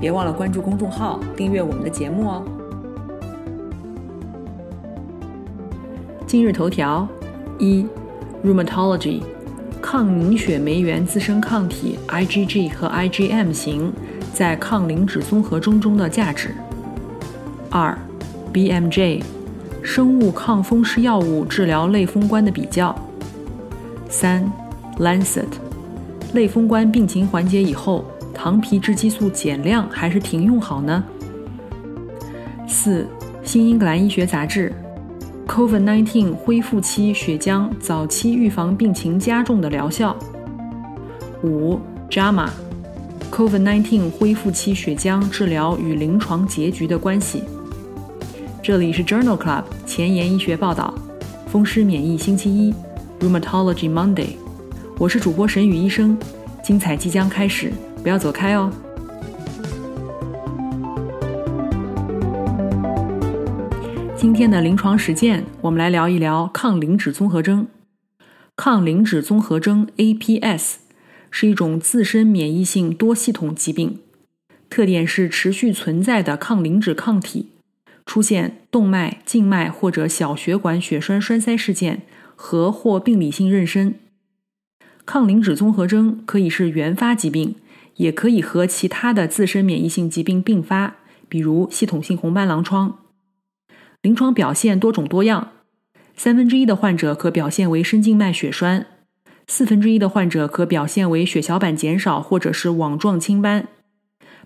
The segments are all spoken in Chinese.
别忘了关注公众号，订阅我们的节目哦。今日头条：一，Rheumatology，抗凝血酶原自身抗体 IgG 和 IgM 型在抗磷脂综合征中的价值。二，BMJ，生物抗风湿药物治疗类风关的比较。三，Lancet，类风关病情缓解以后。糖皮质激素减量还是停用好呢？四，《新英格兰医学杂志》：COVID-19 恢复期血浆早期预防病情加重的疗效。五，《JAMA》：COVID-19 恢复期血浆治疗与临床结局的关系。这里是 Journal Club 前沿医学报道，风湿免疫星期一，Rheumatology Monday。我是主播沈宇医生，精彩即将开始。不要走开哦！今天的临床实践，我们来聊一聊抗磷脂综合征。抗磷脂综合征 （APS） 是一种自身免疫性多系统疾病，特点是持续存在的抗磷脂抗体，出现动脉、静脉或者小血管血栓栓塞事件和或病理性妊娠。抗磷脂综合征可以是原发疾病。也可以和其他的自身免疫性疾病并发，比如系统性红斑狼疮。临床表现多种多样，三分之一的患者可表现为深静脉血栓，四分之一的患者可表现为血小板减少或者是网状青斑，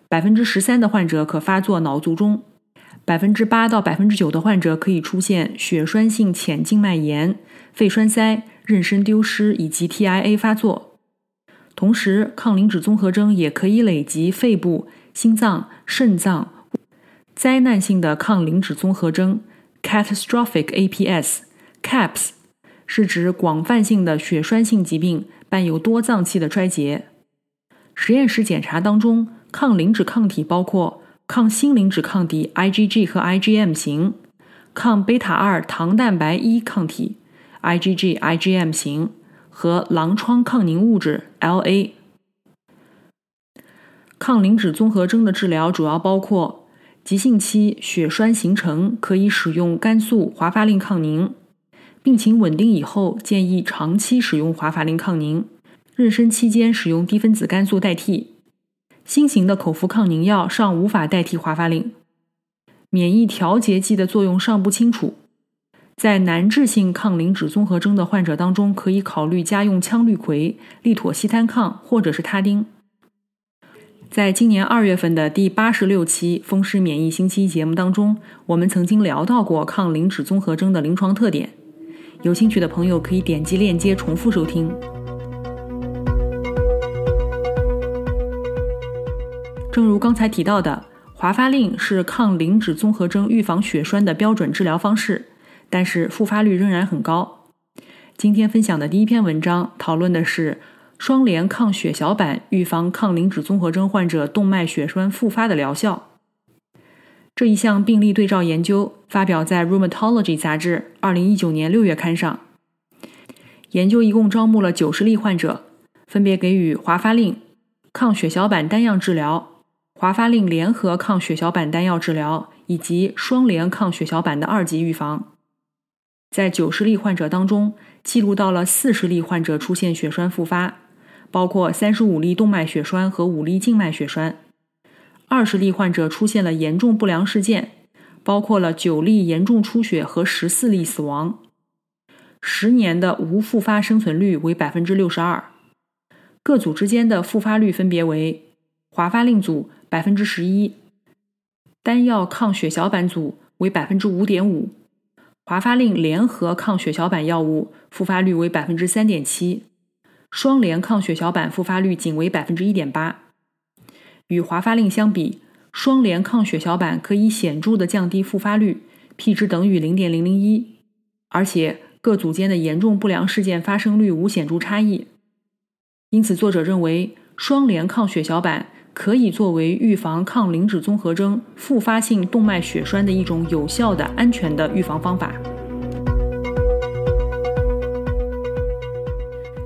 百分之十三的患者可发作脑卒中，百分之八到百分之九的患者可以出现血栓性浅静脉炎、肺栓塞、妊娠丢失以及 TIA 发作。同时，抗磷脂综合征也可以累及肺部、心脏、肾脏。灾难性的抗磷脂综合征 （Catastrophic APS，CAPS） 是指广泛性的血栓性疾病伴有多脏器的衰竭。实验室检查当中，抗磷脂抗体包括抗新磷脂抗体 IgG 和 IgM 型，抗贝塔二糖蛋白一抗体 IgG/IgM 型。和狼疮抗凝物质 （LA） 抗磷脂综合征的治疗主要包括急性期血栓形成，可以使用肝素华法令抗凝；病情稳定以后，建议长期使用华法令抗凝；妊娠期间使用低分子肝素代替；新型的口服抗凝药尚无法代替华法令；免疫调节剂的作用尚不清楚。在难治性抗磷脂综合征的患者当中，可以考虑加用羟氯喹、利妥昔单抗或者是他汀。在今年二月份的第八十六期风湿免疫星期一节目当中，我们曾经聊到过抗磷脂综合征的临床特点。有兴趣的朋友可以点击链接重复收听。正如刚才提到的，华发令是抗磷脂综合征预防血栓的标准治疗方式。但是复发率仍然很高。今天分享的第一篇文章讨论的是双联抗血小板预防抗磷脂综合征患者动脉血栓复发的疗效。这一项病例对照研究发表在《Rheumatology》杂志二零一九年六月刊上。研究一共招募了九十例患者，分别给予华发令抗血小板单样治疗、华发令联合抗血小板单药治疗以及双联抗血小板的二级预防。在九十例患者当中，记录到了四十例患者出现血栓复发，包括三十五例动脉血栓和五例静脉血栓；二十例患者出现了严重不良事件，包括了九例严重出血和十四例死亡。十年的无复发生存率为百分之六十二。各组之间的复发率分别为：华发令组百分之十一，单药抗血小板组为百分之五点五。华发令联合抗血小板药物复发率为百分之三点七，双联抗血小板复发率仅为百分之一点八。与华发令相比，双联抗血小板可以显著的降低复发率，p 值等于零点零零一，而且各组间的严重不良事件发生率无显著差异。因此，作者认为双联抗血小板可以作为预防抗磷脂综合征复发性动脉血栓的一种有效的、安全的预防方法。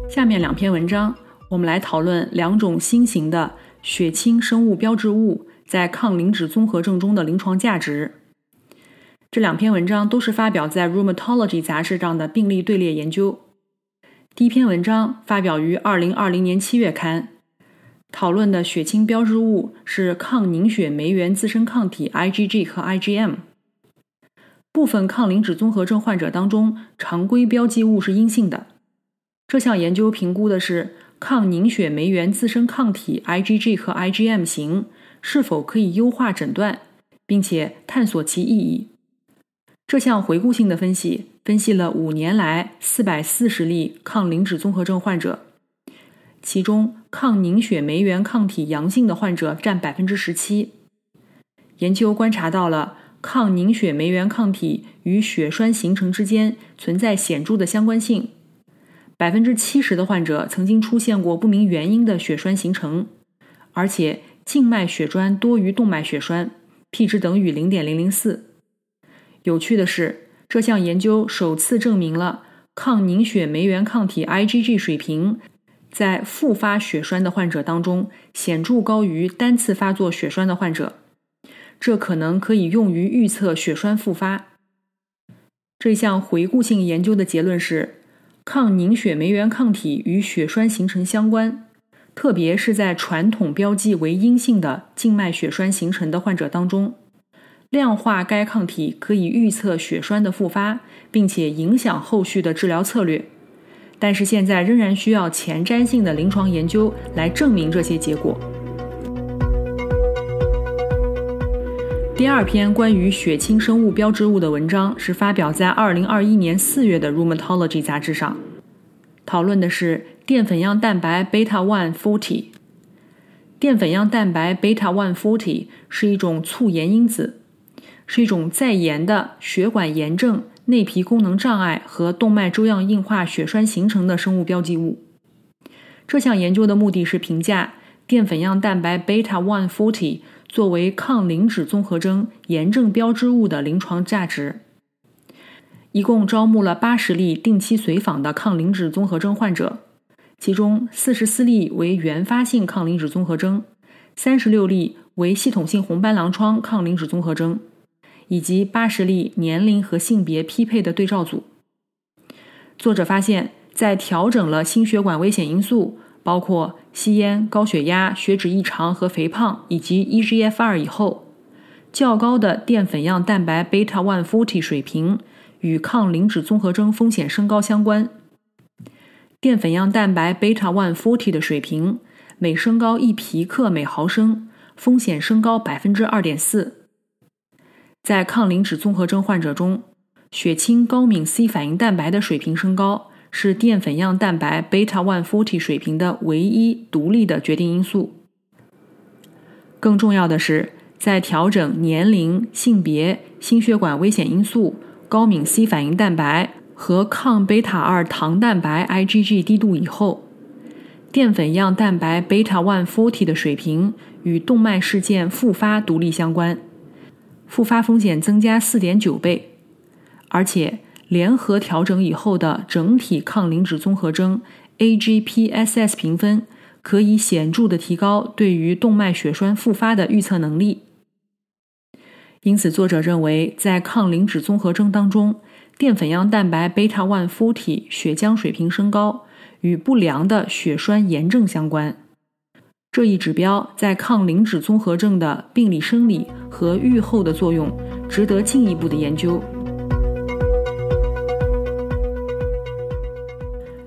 下面两篇文章，我们来讨论两种新型的血清生物标志物。在抗磷脂综合症中的临床价值。这两篇文章都是发表在《Rheumatology》杂志上的病例队列研究。第一篇文章发表于2020年7月刊，讨论的血清标志物是抗凝血酶原自身抗体 IgG 和 IgM。部分抗磷脂综合症患者当中，常规标记物是阴性的。这项研究评估的是抗凝血酶原自身抗体 IgG 和 IgM 型。是否可以优化诊断，并且探索其意义？这项回顾性的分析分析了五年来四百四十例抗磷脂综合症患者，其中抗凝血酶原抗体阳性的患者占百分之十七。研究观察到了抗凝血酶原抗体与血栓形成之间存在显著的相关性，百分之七十的患者曾经出现过不明原因的血栓形成，而且。静脉血栓多于动脉血栓，p 值等于零点零零四。有趣的是，这项研究首次证明了抗凝血酶原抗体 IgG 水平在复发血栓的患者当中显著高于单次发作血栓的患者，这可能可以用于预测血栓复发。这项回顾性研究的结论是，抗凝血酶原抗体与血栓形成相关。特别是在传统标记为阴性的静脉血栓形成的患者当中，量化该抗体可以预测血栓的复发，并且影响后续的治疗策略。但是现在仍然需要前瞻性的临床研究来证明这些结果。第二篇关于血清生物标志物的文章是发表在2021年4月的《Rheumatology》杂志上，讨论的是。淀粉样蛋白 beta one forty，淀粉样蛋白 beta one forty 是一种促炎因子，是一种在炎的血管炎症、内皮功能障碍和动脉粥样硬化血栓形成的生物标记物。这项研究的目的是评价淀粉样蛋白 beta one forty 作为抗磷脂综合征炎症标志物的临床价值。一共招募了八十例定期随访的抗磷脂综合征患者。其中四十四例为原发性抗磷脂综合征，三十六例为系统性红斑狼疮抗磷脂综合征，以及八十例年龄和性别匹配的对照组。作者发现，在调整了心血管危险因素，包括吸烟、高血压、血脂异常和肥胖，以及 eGFR 以后，较高的淀粉样蛋白 beta one forty 水平与抗磷脂综合征风险升高相关。淀粉样蛋白 beta one forty 的水平每升高一皮克每毫升，风险升高百分之二点四。在抗磷脂综合征患者中，血清高敏 C 反应蛋白的水平升高是淀粉样蛋白 beta one forty 水平的唯一独立的决定因素。更重要的是，在调整年龄、性别、心血管危险因素、高敏 C 反应蛋白。和抗贝塔二糖蛋白 IgG 低度以后，淀粉样蛋白 beta one forty 的水平与动脉事件复发独立相关，复发风险增加四点九倍，而且联合调整以后的整体抗磷脂综合征 AGPSS 评分可以显著的提高对于动脉血栓复发的预测能力。因此，作者认为在抗磷脂综合征当中。淀粉样蛋白 beta one forty 血浆水平升高与不良的血栓炎症相关，这一指标在抗磷脂综合症的病理生理和预后的作用值得进一步的研究。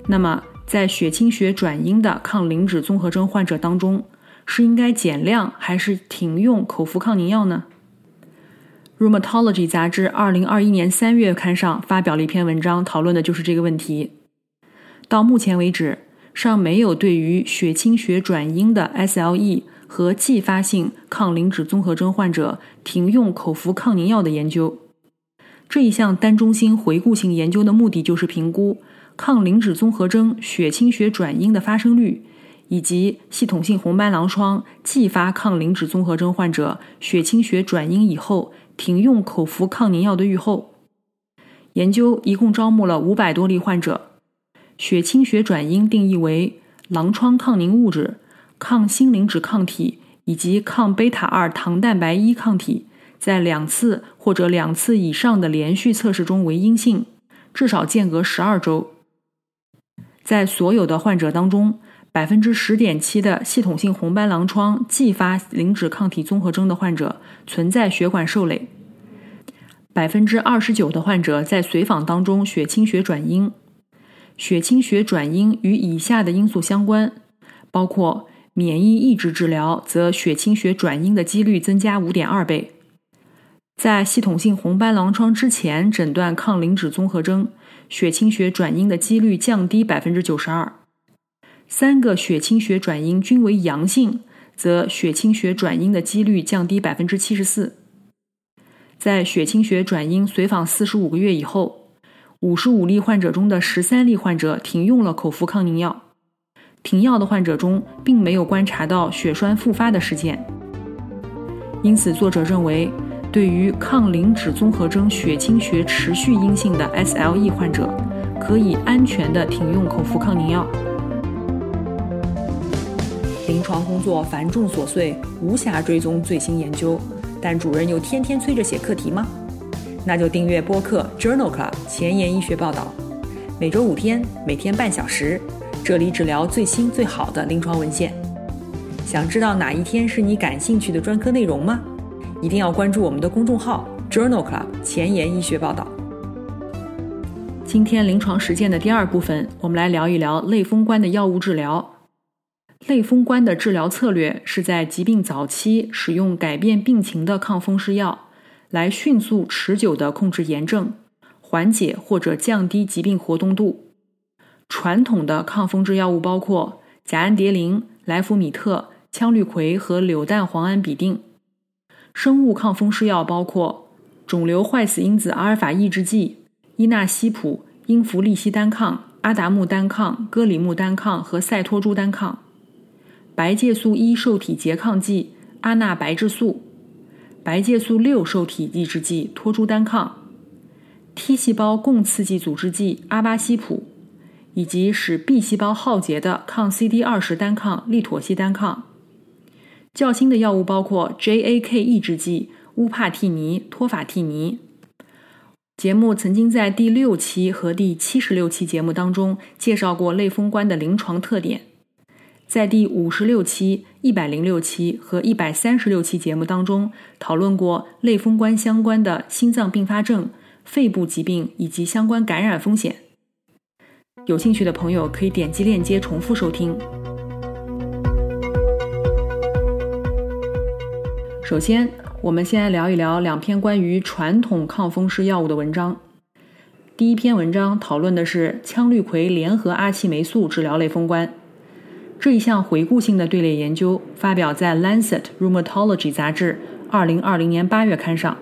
那么，在血清学转阴的抗磷脂综合征患者当中，是应该减量还是停用口服抗凝药呢？《Rheumatology》杂志2021年3月刊上发表了一篇文章，讨论的就是这个问题。到目前为止，尚没有对于血清学转阴的 SLE 和继发性抗磷脂综合征患者停用口服抗凝药的研究。这一项单中心回顾性研究的目的就是评估抗磷脂综合征血清学转阴的发生率，以及系统性红斑狼疮继发抗磷脂综合征患者血清学转阴以后停用口服抗凝药的预后。研究一共招募了五百多例患者，血清学转阴定义为狼疮抗凝物质、抗新磷脂抗体以及抗贝塔二糖蛋白一抗体。在两次或者两次以上的连续测试中为阴性，至少间隔十二周。在所有的患者当中，百分之十点七的系统性红斑狼疮继发磷脂抗体综合征的患者存在血管受累，百分之二十九的患者在随访当中血清学转阴。血清学转阴与以下的因素相关，包括免疫抑制治疗，则血清学转阴的几率增加五点二倍。在系统性红斑狼疮之前诊断抗磷脂综合征，血清学转阴的几率降低百分之九十二。三个血清学转阴均为阳性，则血清学转阴的几率降低百分之七十四。在血清学转阴随访四十五个月以后，五十五例患者中的十三例患者停用了口服抗凝药。停药的患者中，并没有观察到血栓复发的事件。因此，作者认为。对于抗磷脂综合征血清学持续阴性的 SLE 患者，可以安全的停用口服抗凝药。临床工作繁重琐碎，无暇追踪最新研究，但主任又天天催着写课题吗？那就订阅播客 Journal Club 前沿医学报道，每周五天，每天半小时，这里只聊最新最好的临床文献。想知道哪一天是你感兴趣的专科内容吗？一定要关注我们的公众号 Journal Club 前沿医学报道。今天临床实践的第二部分，我们来聊一聊类风关的药物治疗。类风关的治疗策略是在疾病早期使用改变病情的抗风湿药，来迅速持久的控制炎症，缓解或者降低疾病活动度。传统的抗风湿药物包括甲氨蝶呤、莱福米特、羟氯喹和柳氮磺胺吡啶。生物抗风湿药包括肿瘤坏死因子阿尔法抑制剂伊纳西普、英弗利西单抗、阿达木单抗、戈里木单抗和赛托珠单抗；白介素一受体拮抗剂阿那白质素；白介素六受体抑制剂托珠单抗；T 细胞共刺激阻滞剂阿巴西普，以及使 B 细胞耗竭的抗 CD 二十单抗利妥昔单抗。较新的药物包括 JAK 抑制剂乌帕替尼、托法替尼。节目曾经在第六期和第七十六期节目当中介绍过类风关的临床特点，在第五十六期、一百零六期和一百三十六期节目当中讨论过类风关相关的心脏并发症、肺部疾病以及相关感染风险。有兴趣的朋友可以点击链接重复收听。首先，我们先来聊一聊两篇关于传统抗风湿药物的文章。第一篇文章讨论的是羟氯喹联合阿奇霉素治疗类风关。这一项回顾性的队列研究发表在《Lancet Rheumatology》杂志2020年8月刊上。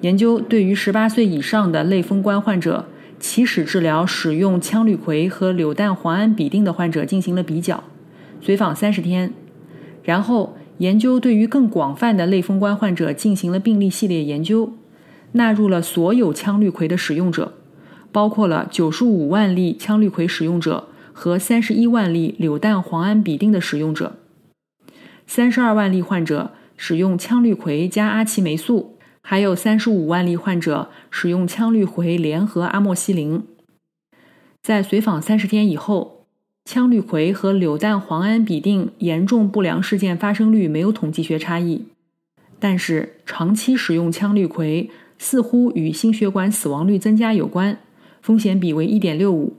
研究对于18岁以上的类风关患者起始治疗使用羟氯喹和柳氮磺胺吡啶的患者进行了比较，随访30天，然后。研究对于更广泛的类风关患者进行了病例系列研究，纳入了所有羟氯喹的使用者，包括了九十五万例羟氯喹使用者和三十一万例柳氮磺胺吡啶的使用者，三十二万例患者使用羟氯喹加阿奇霉素，还有三十五万例患者使用羟氯喹联合阿莫西林。在随访三十天以后。羟氯喹和柳氮磺胺吡啶严重不良事件发生率没有统计学差异，但是长期使用羟氯喹似乎与心血管死亡率增加有关，风险比为1.65，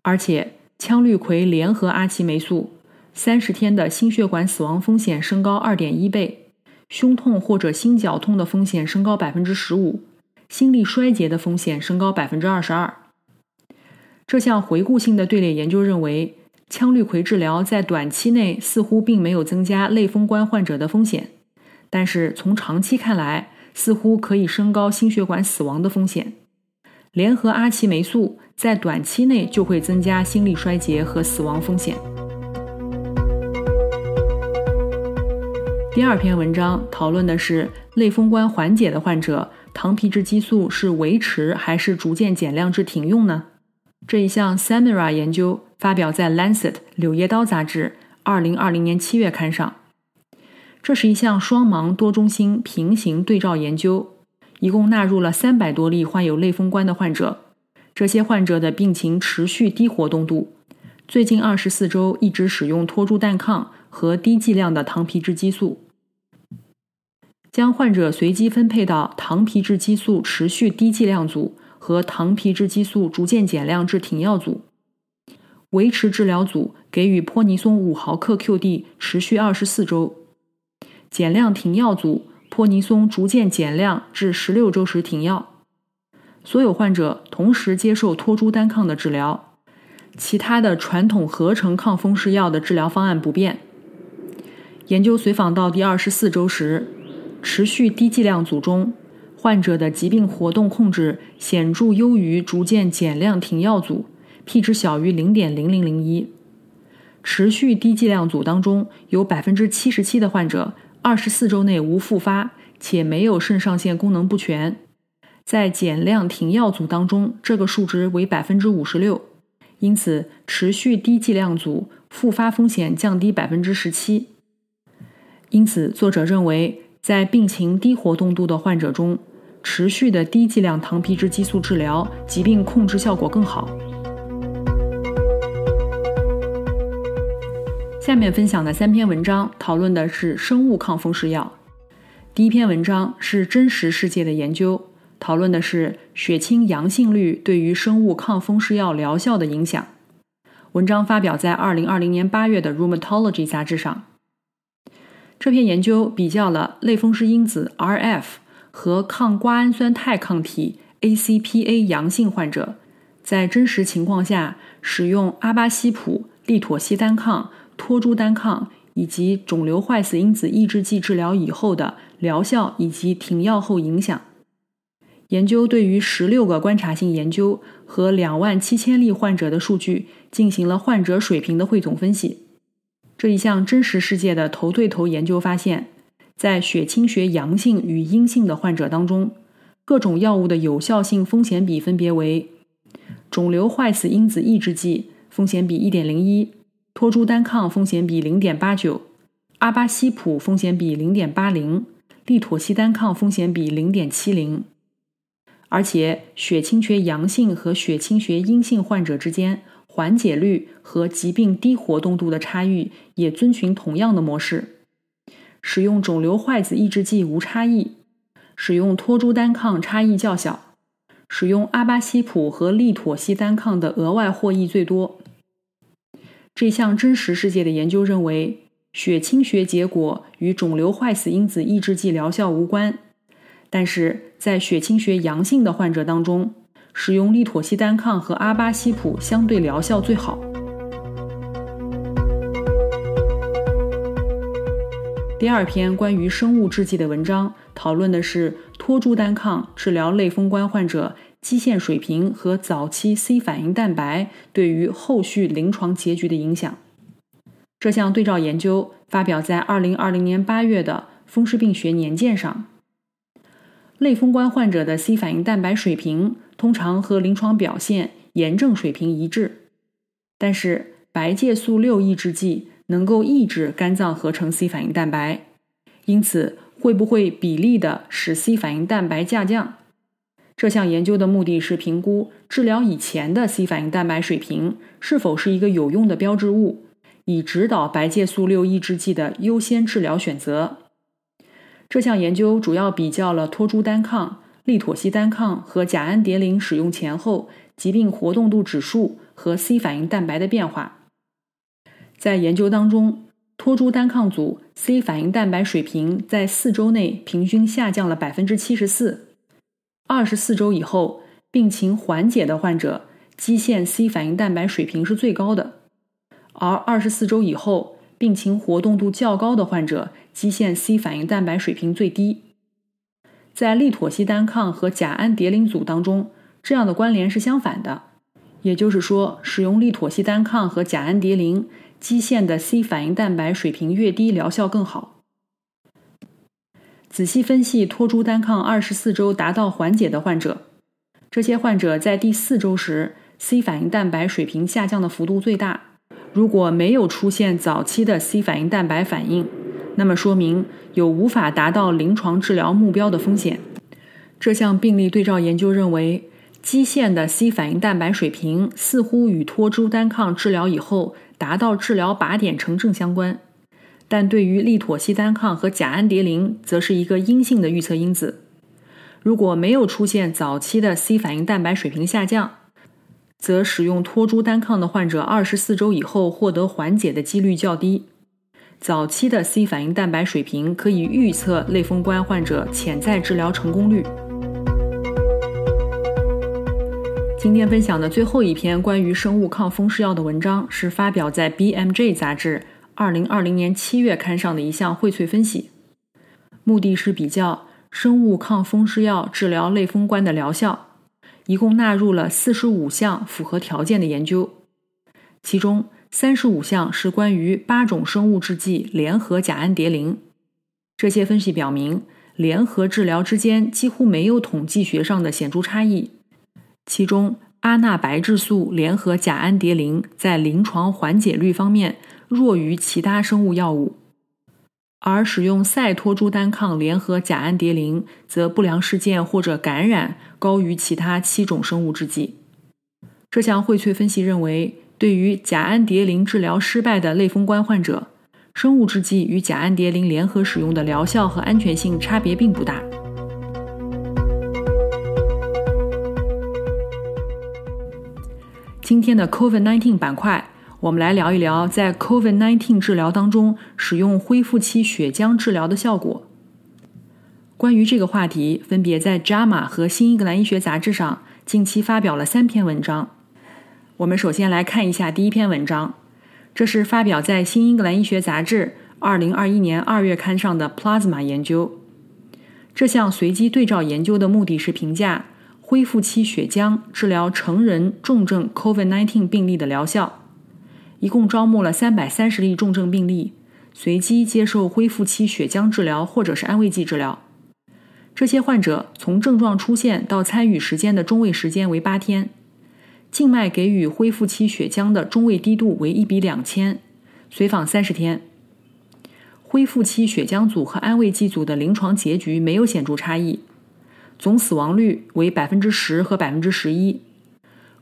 而且羟氯喹联合阿奇霉素三十天的心血管死亡风险升高2.1倍，胸痛或者心绞痛的风险升高15%，心力衰竭的风险升高22%。这项回顾性的队列研究认为，羟氯喹治疗在短期内似乎并没有增加类风关患者的风险，但是从长期看来，似乎可以升高心血管死亡的风险。联合阿奇霉素在短期内就会增加心力衰竭和死亡风险。第二篇文章讨论的是类风关缓解的患者，糖皮质激素是维持还是逐渐减量至停用呢？这一项 Samira 研究发表在《Lancet》柳叶刀杂志2020年7月刊上。这是一项双盲多中心平行对照研究，一共纳入了300多例患有类风关的患者。这些患者的病情持续低活动度，最近24周一直使用托珠氮抗和低剂量的糖皮质激素。将患者随机分配到糖皮质激素持续低剂量组和糖皮质激素逐渐减量至停药组。维持治疗组给予泼尼松五毫克 QD 持续二十四周，减量停药组泼尼松逐渐减量至十六周时停药。所有患者同时接受托珠单抗的治疗，其他的传统合成抗风湿药的治疗方案不变。研究随访到第二十四周时。持续低剂量组中，患者的疾病活动控制显著优于逐渐减量停药组，p 值小于零点零零零一。持续低剂量组当中，有百分之七十七的患者二十四周内无复发，且没有肾上腺功能不全。在减量停药组当中，这个数值为百分之五十六。因此，持续低剂量组复发风险降低百分之十七。因此，作者认为。在病情低活动度的患者中，持续的低剂量糖皮质激素治疗，疾病控制效果更好。下面分享的三篇文章讨论的是生物抗风湿药。第一篇文章是真实世界的研究，讨论的是血清阳性率对于生物抗风湿药疗效的影响。文章发表在二零二零年八月的《Rheumatology》杂志上。这篇研究比较了类风湿因子 RF 和抗瓜氨酸肽抗体 ACPA 阳性患者在真实情况下使用阿巴西普、利妥昔单抗、托珠单抗以及肿瘤坏死因子抑制剂治疗以后的疗效以及停药后影响。研究对于十六个观察性研究和两万七千例患者的数据进行了患者水平的汇总分析。这一项真实世界的头对头研究发现，在血清学阳性与阴性的患者当中，各种药物的有效性风险比分别为：肿瘤坏死因子抑制剂风险比1.01，托珠单抗风险比0.89，阿巴西普风险比0.80，利妥昔单抗风险比0.70。而且，血清学阳性和血清学阴性患者之间。缓解率和疾病低活动度的差异也遵循同样的模式。使用肿瘤坏死抑制剂无差异，使用托珠单抗差异较小，使用阿巴西普和利妥昔单抗的额外获益最多。这项真实世界的研究认为，血清学结果与肿瘤坏死因子抑制剂疗效无关，但是在血清学阳性的患者当中。使用利妥昔单抗和阿巴西普相对疗效最好。第二篇关于生物制剂的文章讨论的是托珠单抗治疗类风关患者基线水平和早期 C 反应蛋白对于后续临床结局的影响。这项对照研究发表在二零二零年八月的《风湿病学年鉴》上。类风关患者的 C 反应蛋白水平。通常和临床表现炎症水平一致，但是白介素六抑制剂能够抑制肝脏合成 C 反应蛋白，因此会不会比例的使 C 反应蛋白下降？这项研究的目的是评估治疗以前的 C 反应蛋白水平是否是一个有用的标志物，以指导白介素六抑制剂的优先治疗选择。这项研究主要比较了托珠单抗。利妥昔单抗和甲氨蝶呤使用前后疾病活动度指数和 C 反应蛋白的变化。在研究当中，托珠单抗组 C 反应蛋白水平在四周内平均下降了百分之七十四。二十四周以后，病情缓解的患者基线 C 反应蛋白水平是最高的，而二十四周以后，病情活动度较高的患者，基线 C 反应蛋白水平最低。在利妥昔单抗和甲氨蝶呤组当中，这样的关联是相反的，也就是说，使用利妥昔单抗和甲氨蝶呤，基线的 C 反应蛋白水平越低，疗效更好。仔细分析托珠单抗二十四周达到缓解的患者，这些患者在第四周时，C 反应蛋白水平下降的幅度最大。如果没有出现早期的 C 反应蛋白反应，那么说明有无法达到临床治疗目标的风险。这项病例对照研究认为。基线的 C 反应蛋白水平似乎与托珠单抗治疗以后达到治疗靶点成正相关，但对于利妥昔单抗和甲氨蝶呤则是一个阴性的预测因子。如果没有出现早期的 C 反应蛋白水平下降，则使用托珠单抗的患者二十四周以后获得缓解的几率较低。早期的 C 反应蛋白水平可以预测类风关患者潜在治疗成功率。今天分享的最后一篇关于生物抗风湿药的文章，是发表在《BMJ》杂志2020年7月刊上的一项荟萃分析，目的是比较生物抗风湿药治疗类风关的疗效，一共纳入了45项符合条件的研究，其中35项是关于八种生物制剂联合甲氨蝶呤。这些分析表明，联合治疗之间几乎没有统计学上的显著差异。其中，阿那白质素联合甲氨蝶呤在临床缓解率方面弱于其他生物药物，而使用赛托珠单抗联合甲氨蝶呤则不良事件或者感染高于其他七种生物制剂。这项荟萃分析认为，对于甲氨蝶呤治疗失败的类风关患者，生物制剂与甲氨蝶呤联合使用的疗效和安全性差别并不大。今天的 COVID-19 板块，我们来聊一聊在 COVID-19 治疗当中使用恢复期血浆治疗的效果。关于这个话题，分别在《JAMA》和《新英格兰医学杂志》上近期发表了三篇文章。我们首先来看一下第一篇文章，这是发表在《新英格兰医学杂志》2021年2月刊上的 Plasma 研究。这项随机对照研究的目的是评价。恢复期血浆治疗成人重症 COVID-19 病例的疗效，一共招募了三百三十例重症病例，随机接受恢复期血浆治疗或者是安慰剂治疗。这些患者从症状出现到参与时间的中位时间为八天，静脉给予恢复期血浆的中位滴度为一比两千，随访三十天。恢复期血浆组和安慰剂组的临床结局没有显著差异。总死亡率为百分之十和百分之十一。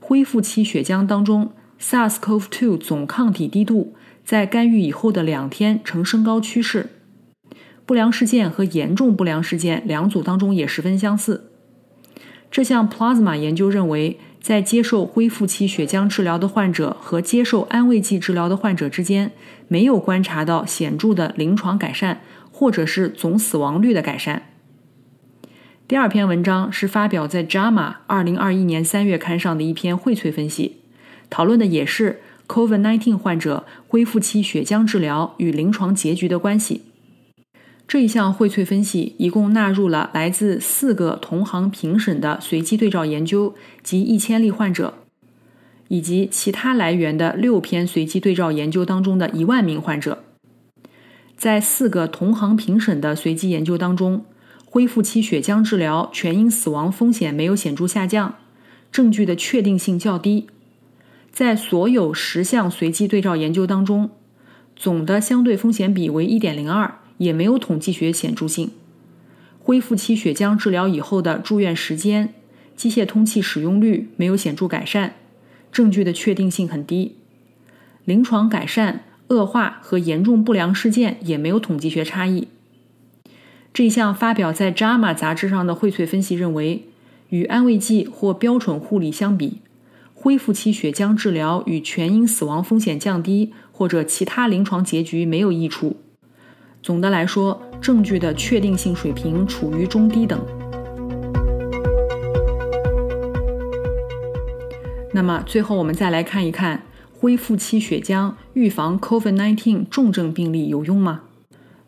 恢复期血浆当中，SARS-CoV-2 总抗体低度在干预以后的两天呈升高趋势。不良事件和严重不良事件两组当中也十分相似。这项 Plasma 研究认为，在接受恢复期血浆治疗的患者和接受安慰剂治疗的患者之间，没有观察到显著的临床改善，或者是总死亡率的改善。第二篇文章是发表在《JAMA》二零二一年三月刊上的一篇荟萃分析，讨论的也是 COVID-19 患者恢复期血浆治疗与临床结局的关系。这一项荟萃分析一共纳入了来自四个同行评审的随机对照研究及一千例患者，以及其他来源的六篇随机对照研究当中的一万名患者。在四个同行评审的随机研究当中。恢复期血浆治疗全因死亡风险没有显著下降，证据的确定性较低。在所有十项随机对照研究当中，总的相对风险比为1.02，也没有统计学显著性。恢复期血浆治疗以后的住院时间、机械通气使用率没有显著改善，证据的确定性很低。临床改善、恶化和严重不良事件也没有统计学差异。这项发表在《JAMA》杂志上的荟萃分析认为，与安慰剂或标准护理相比，恢复期血浆治疗与全因死亡风险降低或者其他临床结局没有益处。总的来说，证据的确定性水平处于中低等。那么，最后我们再来看一看恢复期血浆预防 COVID-19 重症病例有用吗？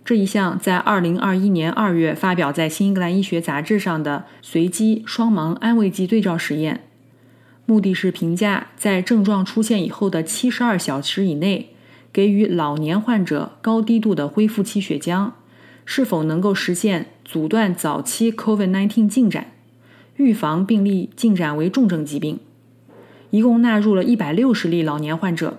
这一项在2021年2月发表在《新英格兰医学杂志》上的随机双盲安慰剂对照实验，目的是评价在症状出现以后的72小时以内给予老年患者高低度的恢复期血浆，是否能够实现阻断早期 COVID-19 进展，预防病例进展为重症疾病。一共纳入了160例老年患者，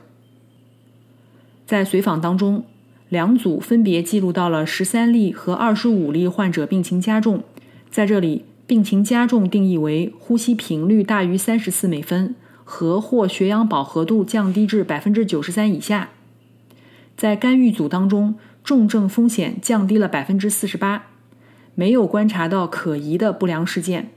在随访当中。两组分别记录到了十三例和二十五例患者病情加重。在这里，病情加重定义为呼吸频率大于三十次每分和或血氧饱和度降低至百分之九十三以下。在干预组当中，重症风险降低了百分之四十八，没有观察到可疑的不良事件。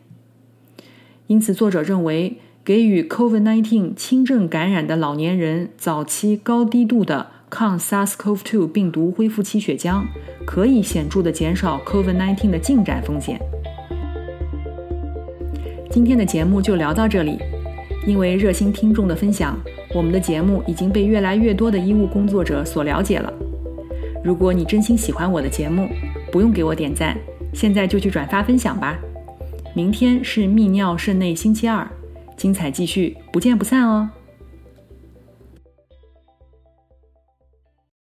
因此，作者认为给予 COVID-19 轻症感染的老年人早期高低度的。抗 SARS-CoV-2 病毒恢复期血浆可以显著的减少 COVID-19 的进展风险。今天的节目就聊到这里。因为热心听众的分享，我们的节目已经被越来越多的医务工作者所了解了。如果你真心喜欢我的节目，不用给我点赞，现在就去转发分享吧。明天是泌尿肾内星期二，精彩继续，不见不散哦。